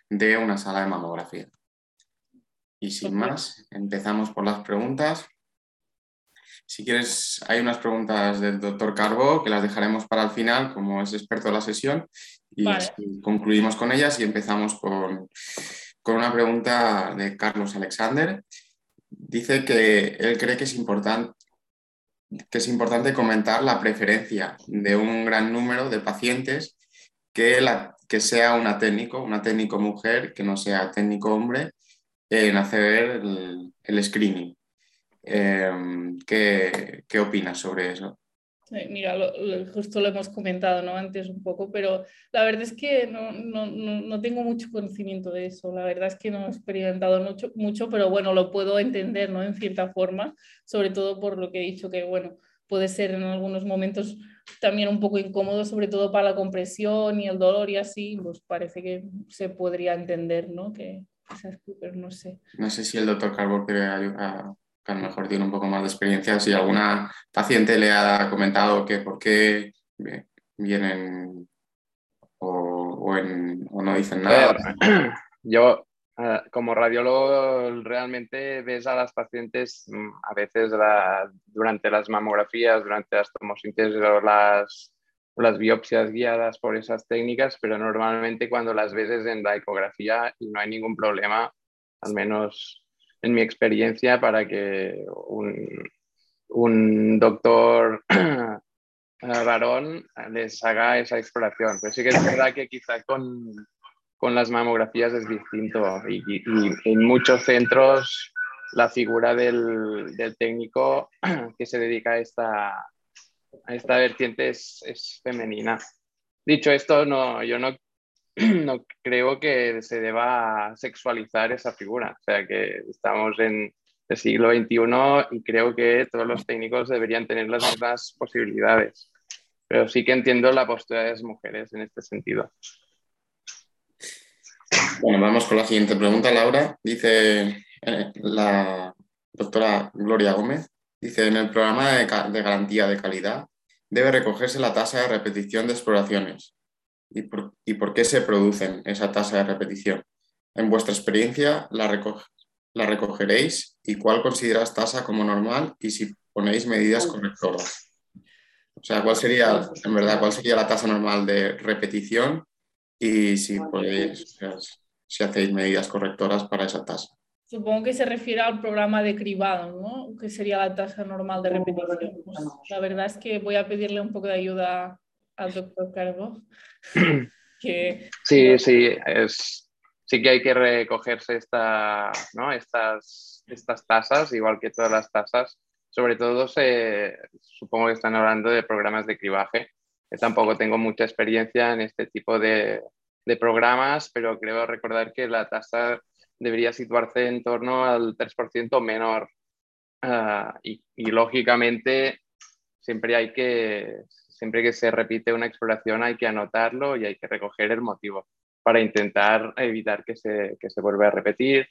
de una sala de mamografía. Y sin más, empezamos por las preguntas. Si quieres, hay unas preguntas del doctor Carbo que las dejaremos para el final, como es experto de la sesión, y concluimos con ellas y empezamos con, con una pregunta de Carlos Alexander. Dice que él cree que es importante que es importante comentar la preferencia de un gran número de pacientes que, la, que sea una técnico, una técnico mujer, que no sea técnico hombre, en hacer el, screening. Em, ¿qué, ¿Qué opinas sobre eso? Mira, justo lo hemos comentado ¿no? antes un poco, pero la verdad es que no, no, no, tengo mucho conocimiento de eso. La verdad es que no he experimentado mucho, mucho, pero bueno, lo puedo entender ¿no? en cierta forma, sobre todo por lo que he dicho, que bueno, puede ser en algunos momentos también un poco incómodo, sobre todo para la compresión y el dolor y así, pues parece que se podría entender, ¿no? Que, pero no sé. No sé si el doctor Carbo quiere ayudar a lo mejor tiene un poco más de experiencia, si alguna paciente le ha comentado que por qué vienen o, no dicen nada. Yo, eh, como radiólogo, realmente ves a las pacientes mm, a veces durante las mamografías, durante las tomosíntesis o las, las biopsias guiadas por esas técnicas, pero normalmente cuando las ves es en la ecografía y no hay ningún problema, al menos en mi experiencia, para que un, un doctor varón les haga esa exploración. Pero sí que es verdad que quizá con, con las mamografías es distinto y, en muchos centros la figura del, del, técnico que se dedica a esta, a esta vertiente es, es femenina. Dicho esto, no, yo no no creo que se deba sexualizar esa figura. O sea que estamos en el siglo XXI y creo que todos los técnicos deberían tener las mismas posibilidades. Pero sí que entiendo la postura de las mujeres en este sentido. Bueno, vamos con la siguiente pregunta, Laura. Dice eh, la doctora Gloria Gómez, dice, en el programa de, de garantía de calidad debe recogerse la tasa de repetición de exploraciones y por, qué se producen esa tasa de repetición. En vuestra experiencia, ¿la, la recogeréis y cuál consideras tasa como normal y si ponéis medidas correctoras. O sea, ¿cuál sería, en verdad, cuál sería la tasa normal de repetición y si podéis, si hacéis medidas correctoras para esa tasa? Supongo que se refiere al programa de cribado, ¿no? Que sería la tasa normal de repetición. Pues, la verdad es que voy a pedirle un poco de ayuda al doctor Carlos. Que... Sí, sí, es, sí que hay que recogerse esta, ¿no? estas, estas tasas, igual que todas las tasas. Sobre todo, se, supongo que están hablando de programas de cribaje, que tampoco tengo mucha experiencia en este tipo de, de programas, pero creo recordar que la tasa debería situarse en torno al 3% menor. Uh, y, y, lógicamente, siempre hay que, siempre que se repite una exploración hay que anotarlo y hay que recoger el motivo para intentar evitar que se, que se vuelva a repetir,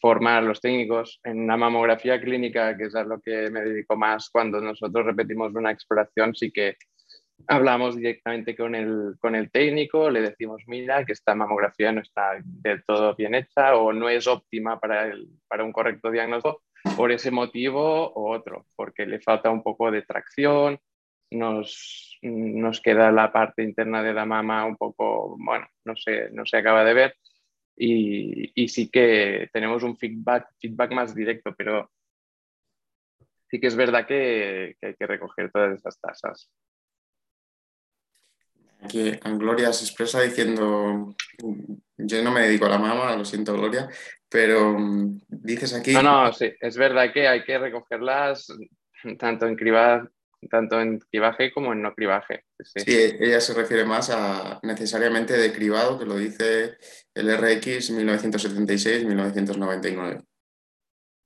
formar a los técnicos. En una mamografía clínica, que es a lo que me dedico más cuando nosotros repetimos una exploración, sí que hablamos directamente con el, con el técnico, le decimos, mira, que esta mamografía no está del todo bien hecha o no es óptima para, el, para un correcto diagnóstico por ese motivo o otro, porque le falta un poco de tracción, nos, nos queda la parte interna de la mama un poco, bueno, no se, no se acaba de ver y, y sí que tenemos un feedback, feedback más directo, pero sí que es verdad que, que hay que recoger todas esas tasas. Aquí Gloria se expresa diciendo, yo no me dedico a la mama, lo siento Gloria, pero mm, dices aquí... No, no, sí, es verdad que hay que recogerlas tanto en cribado tanto en cribaje como en no cribaje. Sí. ella se refiere más a necesariamente de cribado, que lo dice el RX 1976-1999.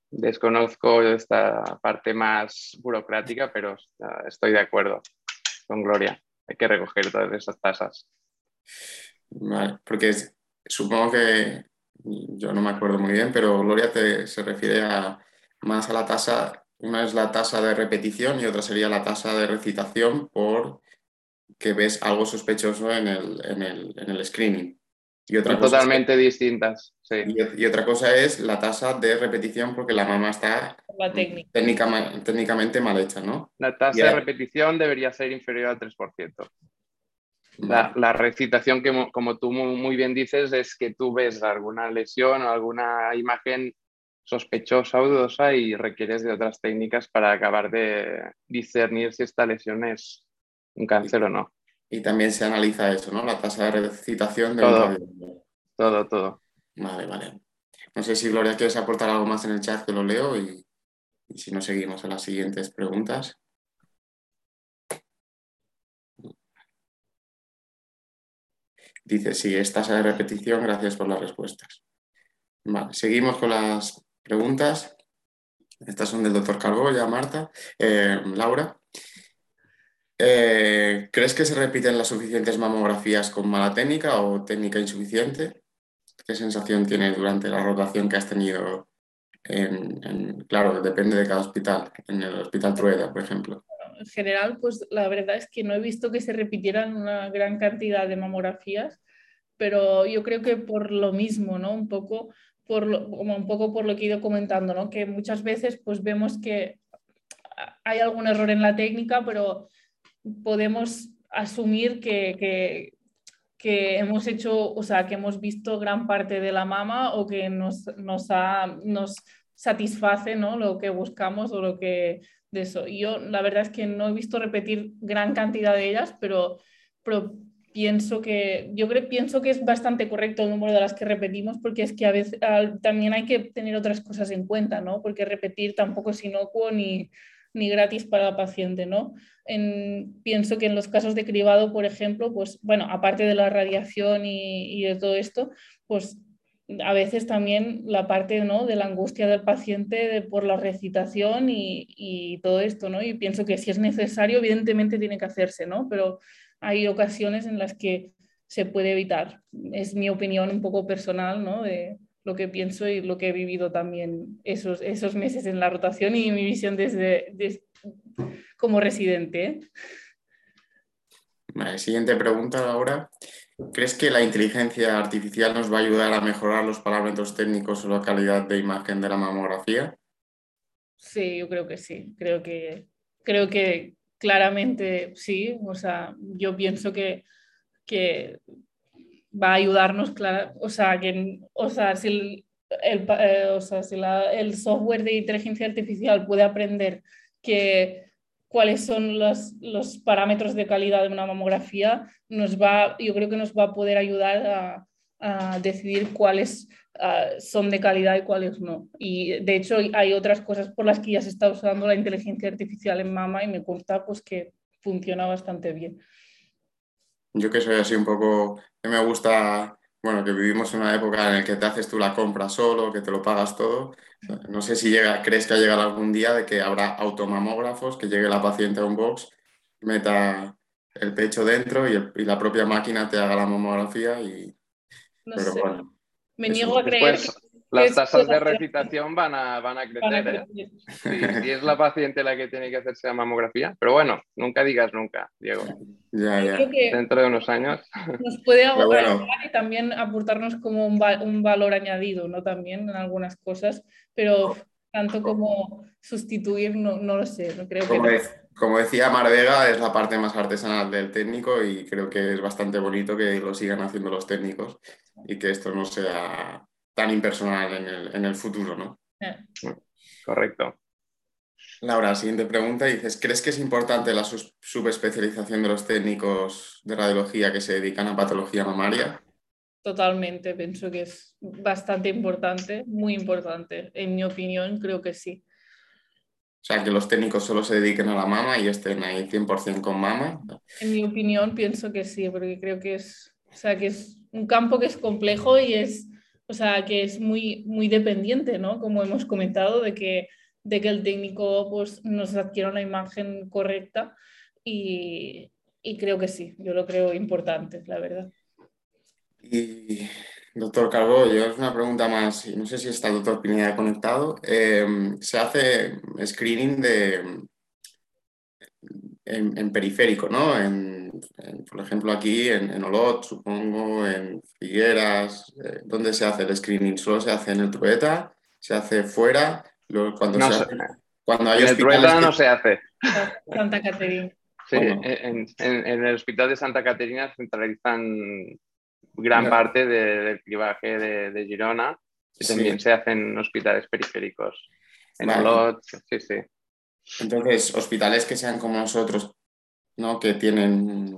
Desconozco esta parte más burocrática, pero estoy de acuerdo con Gloria. Hay que recoger todas esas tasas. Vale, porque supongo que yo no me acuerdo muy bien, pero Gloria se refiere a, más a la tasa una es la tasa de repetición y otra sería la tasa de recitación por que ves algo sospechoso en el, en el, en el screening. Y otra totalmente distintas. Sí. Y, otra cosa es la tasa de repetición porque la mama está técnicamente mal hecha, ¿no? La tasa de repetición debería ser inferior al 3%. La, la, recitación, que como tú muy bien dices, es que tú ves alguna lesión o alguna imagen sospechosa o dudosa y requieres de otras técnicas para acabar de discernir si esta lesión es un cáncer o no. Y también se analiza eso, ¿no? La tasa de recitación de todo, todo, todo. Vale, vale. No sé si Gloria quieres aportar algo más en el chat que lo leo y, y si no seguimos a las siguientes preguntas. Dice, sí, es tasa de repetición, gracias por las respuestas. Vale, seguimos con las preguntas. Estas son del doctor Carboya, Marta. Eh, Laura, eh, ¿crees que se repiten las suficientes mamografías con mala técnica o técnica insuficiente? ¿Qué sensación tienes durante la rotación que has tenido? En, claro, depende de cada hospital. En el Hospital Trueda, por ejemplo. En general, pues la verdad es que no he visto que se repitieran una gran cantidad de mamografías, pero yo creo que por lo mismo, ¿no? Un poco por como un poco por lo que he ido comentando, ¿no? que muchas veces pues vemos que hay algún error en la técnica, pero podemos asumir que, que, hemos hecho, o sea, que hemos visto gran parte de la mama o que nos, nos, ha, satisface ¿no? lo que buscamos o lo que de eso. Yo la verdad es que no he visto repetir gran cantidad de ellas, pero pienso que, yo creo, pienso que es bastante correcto el número de las que repetimos, porque es que a veces también hay que tener otras cosas en cuenta, ¿no? Porque repetir tampoco es inocuo ni, ni gratis para el paciente, ¿no? En, pienso que en los casos de cribado, por ejemplo, pues bueno, aparte de la radiación y, y de todo esto, pues a veces también la parte ¿no? de la angustia del paciente de, por la recitación y, y, todo esto, ¿no? Y pienso que si es necesario, evidentemente tiene que hacerse, ¿no? Pero hay ocasiones en las que se puede evitar. Es mi opinión un poco personal, ¿no? De lo que pienso y lo que he vivido también esos, esos meses en la rotación y mi visión desde, como residente. Vale, siguiente pregunta ahora. ¿Crees que la inteligencia artificial nos va a ayudar a mejorar los parámetros técnicos o la calidad de imagen de la mamografía? Sí, yo creo que sí. Creo que, creo que claramente sí. O sea, yo pienso que, que va a ayudarnos, o sea, que, o sea, si el, eh, o sea, si el software de inteligencia artificial puede aprender que cuáles son los, los, parámetros de calidad de una mamografía, nos va, yo creo que nos va a poder ayudar a, a decidir cuáles uh, son de calidad y cuáles no. Y de hecho hay otras cosas por las que ya se está usando la inteligencia artificial en mama y me consta pues que funciona bastante bien. Yo que soy así un poco, que me gusta, bueno, que vivimos en una época en la que te haces tú la compra solo, que te lo pagas todo. No sé si llega, crees que ha llegado algún día de que habrá automamógrafos, que llegue la paciente a un box, meta el pecho dentro y, y la propia máquina te haga la mamografía y... No Pero sé. Bueno, me niego a creer que las tasas de recitación van a, van a crecer. ¿eh? Si, es la paciente la que tiene que hacerse la mamografía. Pero bueno, nunca digas nunca, Diego. Ya, ya. Dentro de unos años. Nos puede ayudar y también aportarnos como un, un, valor añadido, ¿no? También en algunas cosas, pero tanto como sustituir, no, no lo sé. No creo que... como decía Mar Vega, es la parte más artesanal del técnico y creo que es bastante bonito que lo sigan haciendo los técnicos y que esto no sea tan impersonal en el, en el futuro, ¿no? Correcto. Laura, siguiente pregunta. Dices, ¿crees que es importante la subespecialización de los técnicos de radiología que se dedican a patología mamaria? Totalmente, pienso que es bastante importante, muy importante. En mi opinión, creo que sí. O sea, que los técnicos solo se dediquen a la mama y estén ahí 100% con mama. En mi opinión, pienso que sí, porque creo que es, o sea, que es un campo que es complejo y es o sea, que es muy, muy dependiente, ¿no? Como hemos comentado, de que, de que el técnico pues, nos adquiera una imagen correcta y, y creo que sí, yo lo creo importante, la verdad. Y, doctor Calvo, yo es una pregunta más, no sé si está el doctor Pineda conectado. Em, se hace screening de, en, periférico, ¿no? En, por ejemplo, aquí en, Olot, supongo, en Figueras, eh, ¿dónde se hace el screening? ¿Solo se hace en el Trueta? ¿Se hace fuera? cuando, no, se cuando hay en el Trueta no se hace. Santa Caterina. Sí, en, el hospital de Santa Caterina centralizan gran parte del clivaje de, Girona y también se hacen hospitales periféricos. En Olot, sí, sí. Entonces, hospitales que sean como nosotros, ¿no? que tienen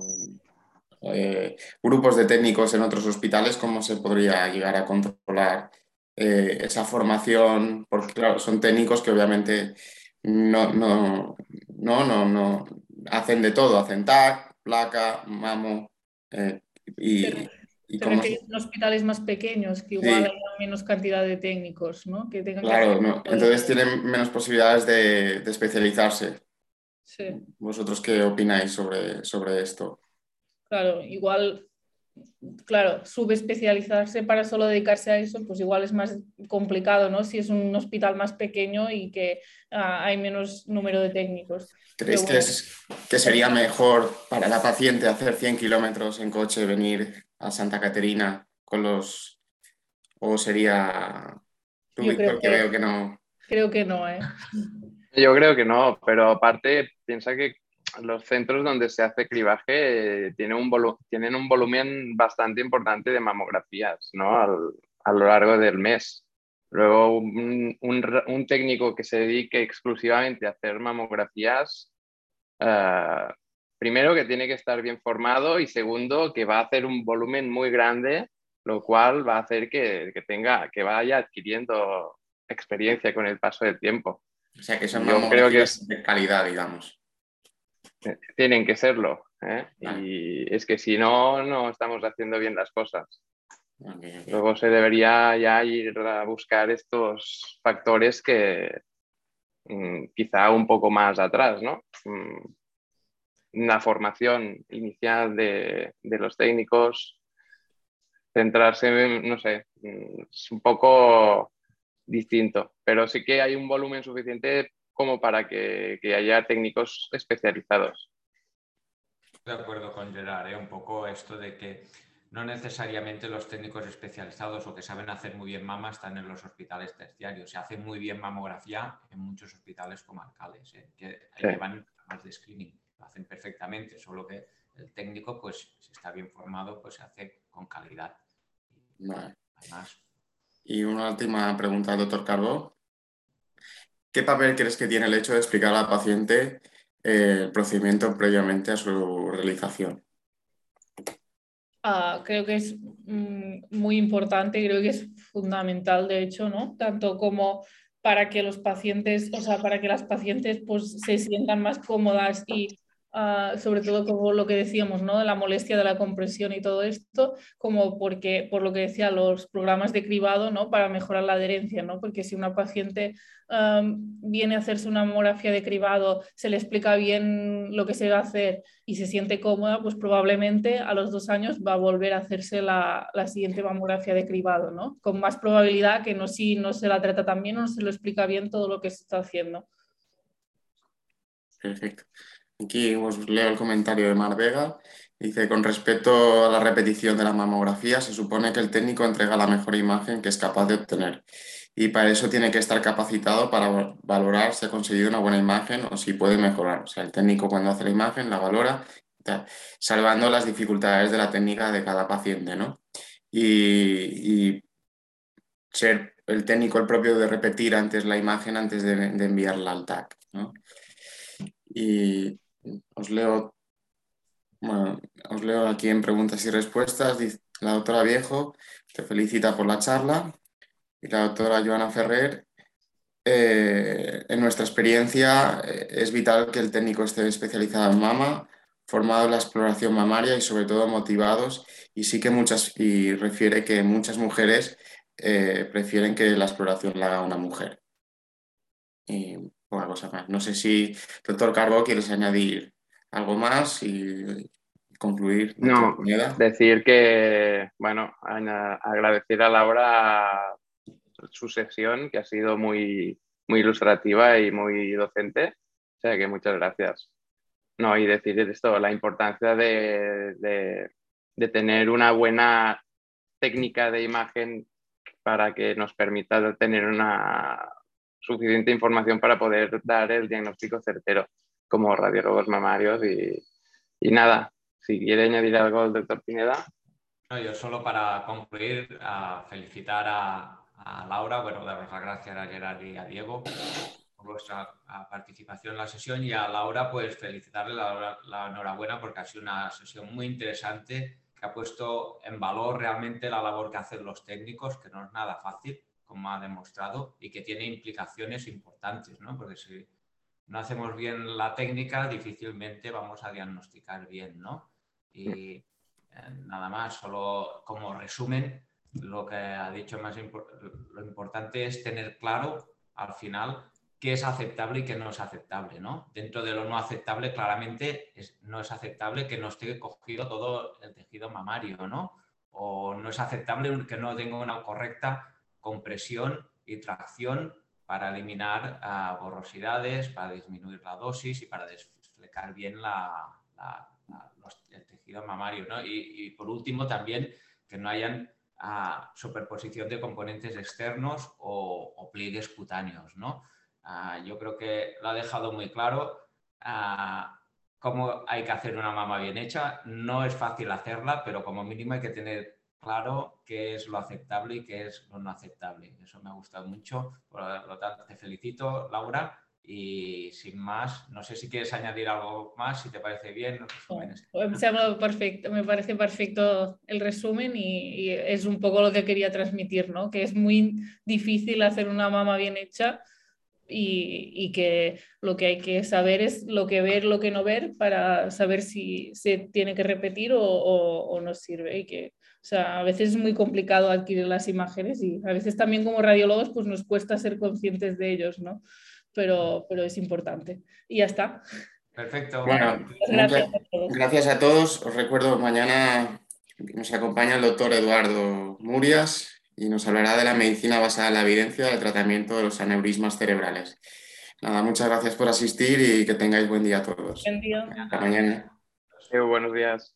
eh, grupos de técnicos en otros hospitales, ¿cómo se podría llegar a controlar eh, esa formación? Porque, claro, son técnicos que obviamente no, no, no, no, no hacen de todo, hacen TAC, placa, mamo. Eh, y, pero que hospitales más pequeños, que igual hay menos cantidad de técnicos, ¿no? Que tengan claro, no. entonces tienen menos posibilidades de, de, especializarse. Sí. ¿Vosotros qué opináis sobre, sobre esto? Claro, igual, claro, subespecializarse para solo dedicarse a eso, pues igual es más complicado, ¿no? Si es un hospital más pequeño y que ah, hay menos número de técnicos. ¿Creéis que, es, que sería mejor para la paciente hacer 100 kilómetros en coche, venir a Santa Caterina con los... o sería... Tú, creo que, veo que no. Creo que no, ¿eh? Yo creo que no, pero aparte piensa que los centros donde se hace clivaje eh, tienen, un tienen un volumen bastante importante de mamografías ¿no? a lo largo del mes. Luego, un, un, técnico que se dedique exclusivamente a hacer mamografías uh, primero que tiene que estar bien formado y segundo que va a hacer un volumen muy grande, lo cual va a hacer que, tenga, que vaya adquiriendo experiencia con el paso del tiempo. O sea que son Yo creo que es de calidad, digamos. Eh, tienen que serlo. ¿eh? Y es que si no, no estamos haciendo bien las cosas. Luego se debería ya ir a buscar estos factores que mm, quizá un poco más atrás, ¿no? Mm, una formación inicial de, los técnicos, centrarse, no sé, es un poco distinto, pero sí que hay un volumen suficiente como para que, haya técnicos especializados. De acuerdo con Gerard, ¿eh? un poco esto de que no necesariamente los técnicos especializados o que saben hacer muy bien mama están en los hospitales terciarios. Se hace muy bien mamografía en muchos hospitales comarcales, ¿eh? que llevan más de screening. Lo hacen perfectamente, solo que el técnico, pues, si está bien formado, pues se hace con calidad. Y una última pregunta, doctor Carbó. ¿Qué papel crees que tiene el hecho de explicar al paciente eh, el procedimiento previamente a su realización? Ah, creo que es mm, muy importante, creo que es fundamental, de hecho, ¿no? Tanto como para que los pacientes, o sea, para que las pacientes pues, se sientan más cómodas y Ah, sobre todo como lo que decíamos, ¿no? La molestia de la compresión y todo esto, como porque, por lo que decía, los programas de cribado, ¿no? Para mejorar la adherencia, ¿no? Porque si una paciente viene a hacerse una mamografía de cribado, se le explica bien lo que se va a hacer y se siente cómoda, pues probablemente a los dos años va a volver a hacerse la, la siguiente mamografía de cribado, ¿no? Con más probabilidad que no si no se la trata tan bien o no se lo explica bien todo lo que se está haciendo. Perfecto. Aquí os leo el comentario de Mar Vega. Dice, con respecto a la repetición de la mamografía, se supone que el técnico entrega la mejor imagen que es capaz de obtener y para eso tiene que estar capacitado para valorar si ha conseguido una buena imagen o si puede mejorar. O sea, el técnico cuando hace la imagen la valora, salvando las dificultades de la técnica de cada paciente, ¿no? Y, ser el técnico el propio de repetir antes la imagen antes de, enviarla al TAC, ¿no? Y os leo, os leo aquí en preguntas y respuestas. La doctora Viejo te felicita por la charla y la doctora Joana Ferrer. Eh, en nuestra experiencia eh, es vital que el técnico esté especializado en mama, formado en la exploración mamaria y sobre todo motivados y sí que muchas y refiere que muchas mujeres eh, prefieren que la exploración la haga una mujer. Más. No sé si, doctor Carbo, quieres añadir algo más y concluir. No, decir que, bueno, agradecer a Laura su sesión, que ha sido muy, muy ilustrativa y muy docente. O sea que muchas gracias. No, y decir esto, la importancia de, de tener una buena técnica de imagen para que nos permita tener una, suficiente información para poder dar el diagnóstico certero como radiólogos mamarios y, y nada, si quiere añadir algo el doctor Pineda. No, yo solo para concluir, a felicitar a, a, Laura, bueno, daros las gracias a Gerard y a Diego por vuestra participación en la sesión y a Laura, pues felicitarle la, la enhorabuena porque ha sido una sesión muy interesante que ha puesto en valor realmente la labor que hacen los técnicos, que no es nada fácil como ha demostrado, y que tiene implicaciones importantes, ¿no? Porque si no hacemos bien la técnica, difícilmente vamos a diagnosticar bien, ¿no? Y eh, nada más, solo como resumen, lo que ha dicho más lo importante es tener claro al final qué es aceptable y qué no es aceptable, ¿no? Dentro de lo no aceptable, claramente no es aceptable que no esté cogido todo el tejido mamario, ¿no? O no es aceptable que no tenga una correcta compresión y tracción para eliminar ah, borrosidades, para disminuir la dosis y para desflecar bien el tejido mamario. Y, por último, también que no hayan ah, superposición de componentes externos o, pliegues cutáneos. ¿no? Ah, yo creo que lo ha dejado muy claro cómo hay que hacer una mama bien hecha. No es fácil hacerla, pero como mínimo hay que tener claro qué es lo aceptable y qué es lo no aceptable. Eso me ha gustado mucho. Por lo tanto, te felicito, Laura. Y sin más, no sé si quieres añadir algo más, si te parece bien. perfecto, me parece perfecto el resumen y, es un poco lo que quería transmitir, ¿no? que es muy difícil hacer una mama bien hecha y, que lo que hay que saber es lo que ver, lo que no ver para saber si se tiene que repetir o, o, o no sirve y que o sea, a veces es muy complicado adquirir las imágenes y a veces también como radiólogos pues nos cuesta ser conscientes de ellos, ¿no? Pero, pero es importante. Y ya está. Perfecto. Bueno, gracias, a todos. gracias a todos. Os recuerdo, mañana nos acompaña el doctor Eduardo Murias y nos hablará de la medicina basada en la evidencia del tratamiento de los aneurismas cerebrales. Nada, muchas gracias por asistir y que tengáis buen día a todos. Buen día. Hasta mañana. buenos días.